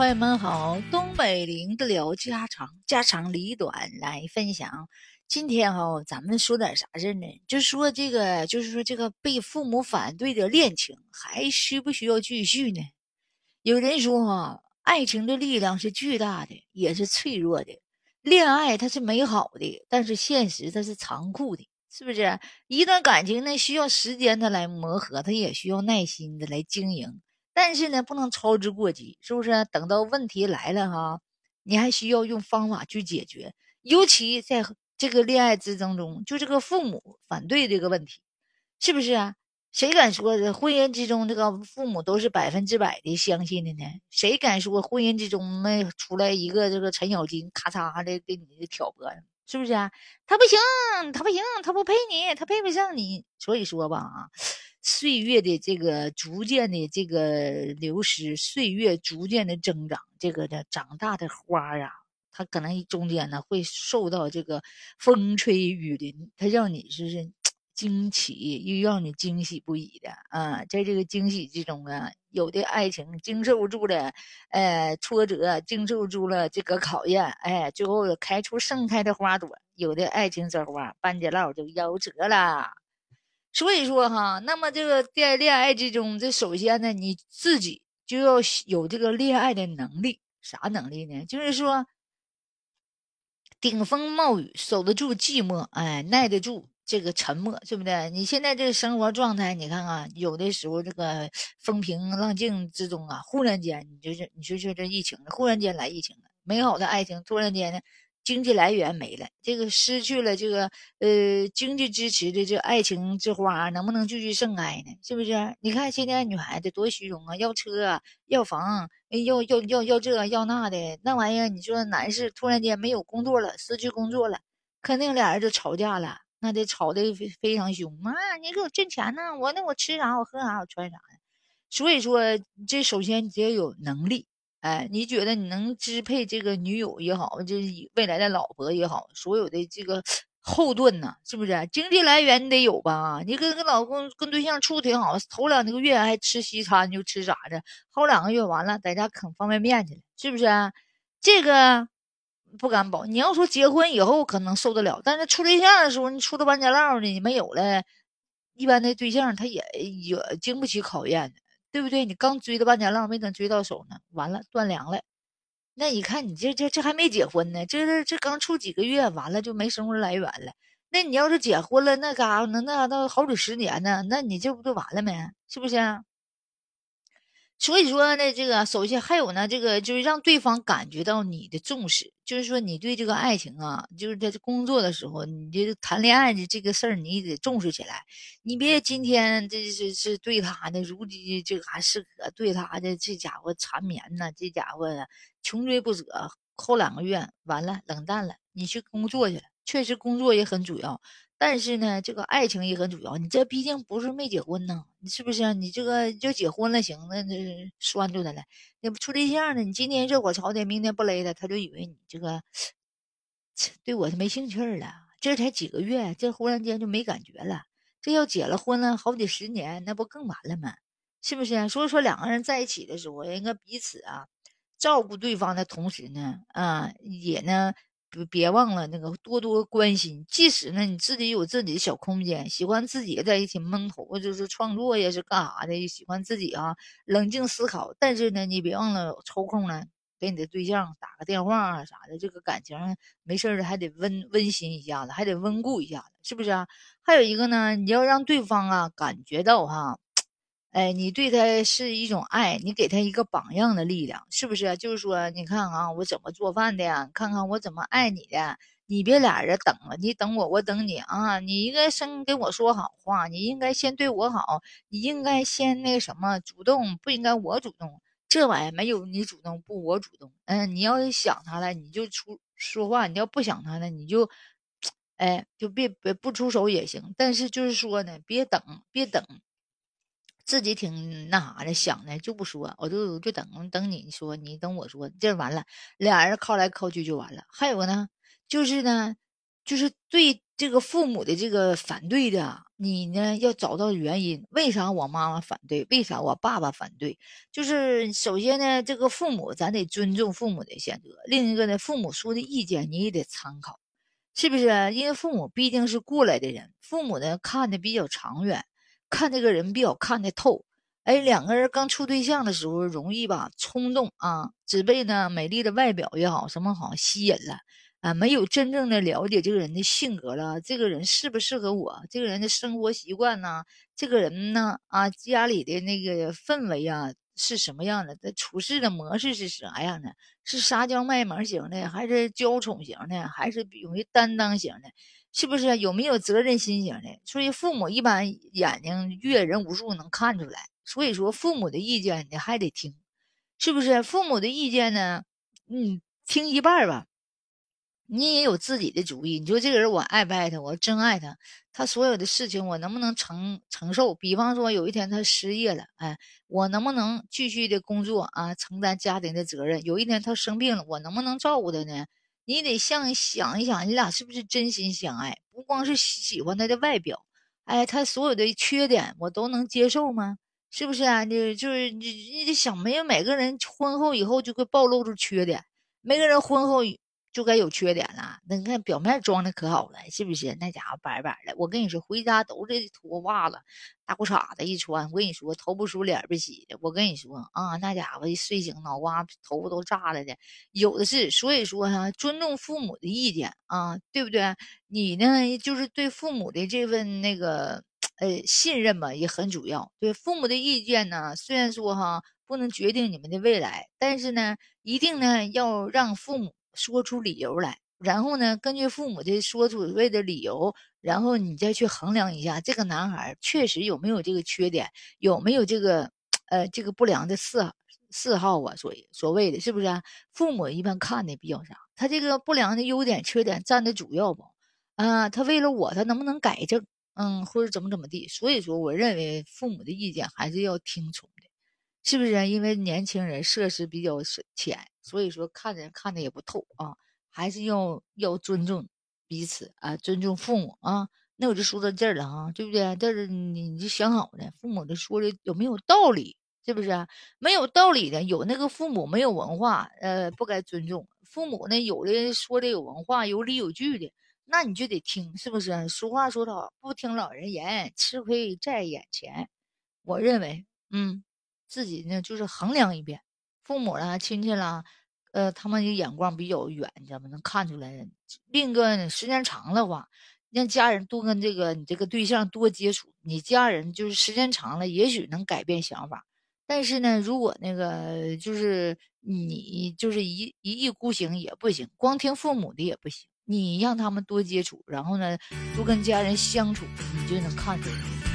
朋友们好，东北林子聊家常，家长里短来分享。今天哈，咱们说点啥事呢？就说这个，就是说这个被父母反对的恋情，还需不需要继续呢？有人说哈，爱情的力量是巨大的，也是脆弱的。恋爱它是美好的，但是现实它是残酷的，是不是？一段感情呢，需要时间的来磨合，它也需要耐心的来经营。但是呢，不能操之过急，是不是？等到问题来了哈，你还需要用方法去解决。尤其在这个恋爱之争中，就这个父母反对这个问题，是不是啊？谁敢说婚姻之中这个父母都是百分之百的相信的呢？谁敢说婚姻之中没出来一个这个程咬金，咔嚓的给你挑拨？是不是啊？他不行，他不行，他不配你，他配不上你。所以说吧啊。岁月的这个逐渐的这个流失，岁月逐渐的增长，这个的长大的花啊，它可能中间呢会受到这个风吹雨淋，它让你是是惊奇，又让你惊喜不已的啊。在这个惊喜之中啊，有的爱情经受住了呃挫折，经受住了这个考验，哎，最后开出盛开的花朵；有的爱情这花半截落就夭折了。所以说哈，那么这个在恋爱之中，这首先呢，你自己就要有这个恋爱的能力。啥能力呢？就是说，顶风冒雨，守得住寂寞，哎，耐得住这个沉默，对不对？你现在这个生活状态，你看看，有的时候这个风平浪静之中啊，忽然间，你就是你说说这疫情，忽然间来疫情了，美好的爱情突然间呢。经济来源没了，这个失去了这个呃经济支持的这爱情之花能不能继续盛开呢？是不是？你看现在女孩子多虚荣啊，要车要房，要要要要这要那的那玩意儿。你说男士突然间没有工作了，失去工作了，肯定俩人就吵架了，那得吵得非非常凶啊！你给我挣钱呢，我那我吃啥我喝啥我穿啥呀。所以说，这首先你得有能力。哎，你觉得你能支配这个女友也好，就是未来的老婆也好，所有的这个后盾呢，是不是？经济来源你得有吧？你跟跟老公跟对象处挺好，头两个月还吃西餐就吃啥的，后两个月完了在家啃方便面去了，是不是？这个不敢保。你要说结婚以后可能受得了，但是处对象的时候，你处的半截落的，你没有了，一般的对象他也也经不起考验的。对不对？你刚追的半截浪，没等追到手呢，完了断粮了。那你看你这这这还没结婚呢，这这这刚处几个月，完了就没生活来源了。那你要是结婚了，那嘎那那到好几十年呢，那你这不就完了没？是不是？所以说呢，这个首先还有呢，这个就是让对方感觉到你的重视，就是说你对这个爱情啊，就是在工作的时候，你这谈恋爱的这个事儿，你得重视起来。你别今天这是是对他的如饥这个还是可对他的这家伙缠绵呢，这家伙穷追不舍，后两个月完了冷淡了，你去工作去了，确实工作也很主要。但是呢，这个爱情也很主要。你这毕竟不是没结婚呢，你是不是？你这个就结婚了，行，那那拴住他了。那不处对象呢？你今天热火朝天，明天不勒他，他就以为你这个对我是没兴趣了。这才几个月，这忽然间就没感觉了。这要结了婚了，好几十年，那不更完了吗？是不是？所以说，两个人在一起的时候，应该彼此啊照顾对方的同时呢，啊也呢。别别忘了那个多多关心，即使呢你自己有自己的小空间，喜欢自己在一起闷头，就是创作呀，是干啥的？喜欢自己啊，冷静思考。但是呢，你别忘了抽空呢，给你的对象打个电话啊啥的，这个感情没事的还得温温馨一下子，还得温故一下子，是不是啊？还有一个呢，你要让对方啊感觉到哈。哎，你对他是一种爱，你给他一个榜样的力量，是不是？就是说，你看啊，我怎么做饭的呀？看看我怎么爱你的。你别俩人等了，你等我，我等你啊！你应该先跟我说好话，你应该先对我好，你应该先那个什么主动，不应该我主动。这玩意没有你主动，不我主动。嗯，你要是想他了，你就出说话；你要不想他了，你就，哎，就别别不出手也行。但是就是说呢，别等，别等。自己挺那啥的，想的就不说，我就就等等你说，你等我说，这完了，俩人靠来靠去就完了。还有呢，就是呢，就是对这个父母的这个反对的，你呢要找到原因，为啥我妈妈反对？为啥我爸爸反对？就是首先呢，这个父母咱得尊重父母的选择；另一个呢，父母说的意见你也得参考，是不是？因为父母毕竟是过来的人，父母呢看的比较长远，看这个人比较看得透。哎，两个人刚处对象的时候容易吧，冲动啊，只被呢美丽的外表也好，什么好吸引了。啊，没有真正的了解这个人的性格了，这个人适不适合我？这个人的生活习惯呢？这个人呢？啊，家里的那个氛围啊是什么样的？他处事的模式是啥样的？是撒娇卖萌型的，还是娇宠型的，还是勇于担当型的？是不是有没有责任心型的？所以父母一般眼睛阅人无数，能看出来。所以说，父母的意见你还得听，是不是？父母的意见呢？嗯，听一半吧。你也有自己的主意，你说这个人我爱不爱他？我真爱他，他所有的事情我能不能承承受？比方说有一天他失业了，哎，我能不能继续的工作啊，承担家庭的责任？有一天他生病了，我能不能照顾他呢？你得像想一想，你俩是不是真心相爱？不光是喜欢他的外表，哎，他所有的缺点我都能接受吗？是不是啊？你就是你，你得想，没有每个人婚后以后就会暴露出缺点，每个人婚后。就该有缺点了，那你看表面装的可好了，是不是？那家伙白白的，我跟你说，回家都是脱袜子、大裤衩子一穿。我跟你说，头不梳脸不洗的。我跟你说啊，那家伙一睡醒，脑瓜头发都炸了的，有的是。所以说哈，尊重父母的意见啊，对不对？你呢，就是对父母的这份那个呃信任吧，也很主要。对父母的意见呢，虽然说哈不能决定你们的未来，但是呢，一定呢要让父母。说出理由来，然后呢，根据父母的说出谓的理由，然后你再去衡量一下这个男孩确实有没有这个缺点，有没有这个呃这个不良的嗜嗜好啊？所以所谓的是不是啊？父母一般看的比较啥？他这个不良的优点、缺点占的主要不？啊，他为了我，他能不能改正？嗯，或者怎么怎么地？所以说，我认为父母的意见还是要听从的。是不是？因为年轻人涉世比较浅，所以说看人看的也不透啊，还是要要尊重彼此啊，尊重父母啊。那我就说到这儿了哈，对不对？但是你你就想好了，父母的说的有没有道理？是不是？没有道理的，有那个父母没有文化，呃，不该尊重。父母呢，有的说的有文化、有理有据的，那你就得听，是不是？俗话说得好，不听老人言，吃亏在眼前。我认为，嗯。自己呢，就是衡量一遍，父母啦、亲戚啦，呃，他们的眼光比较远，你知道吗？能看出来。另一个时间长了话，让家人多跟这个你这个对象多接触，你家人就是时间长了，也许能改变想法。但是呢，如果那个就是你就是一一意孤行也不行，光听父母的也不行，你让他们多接触，然后呢，多跟家人相处，你就能看出来。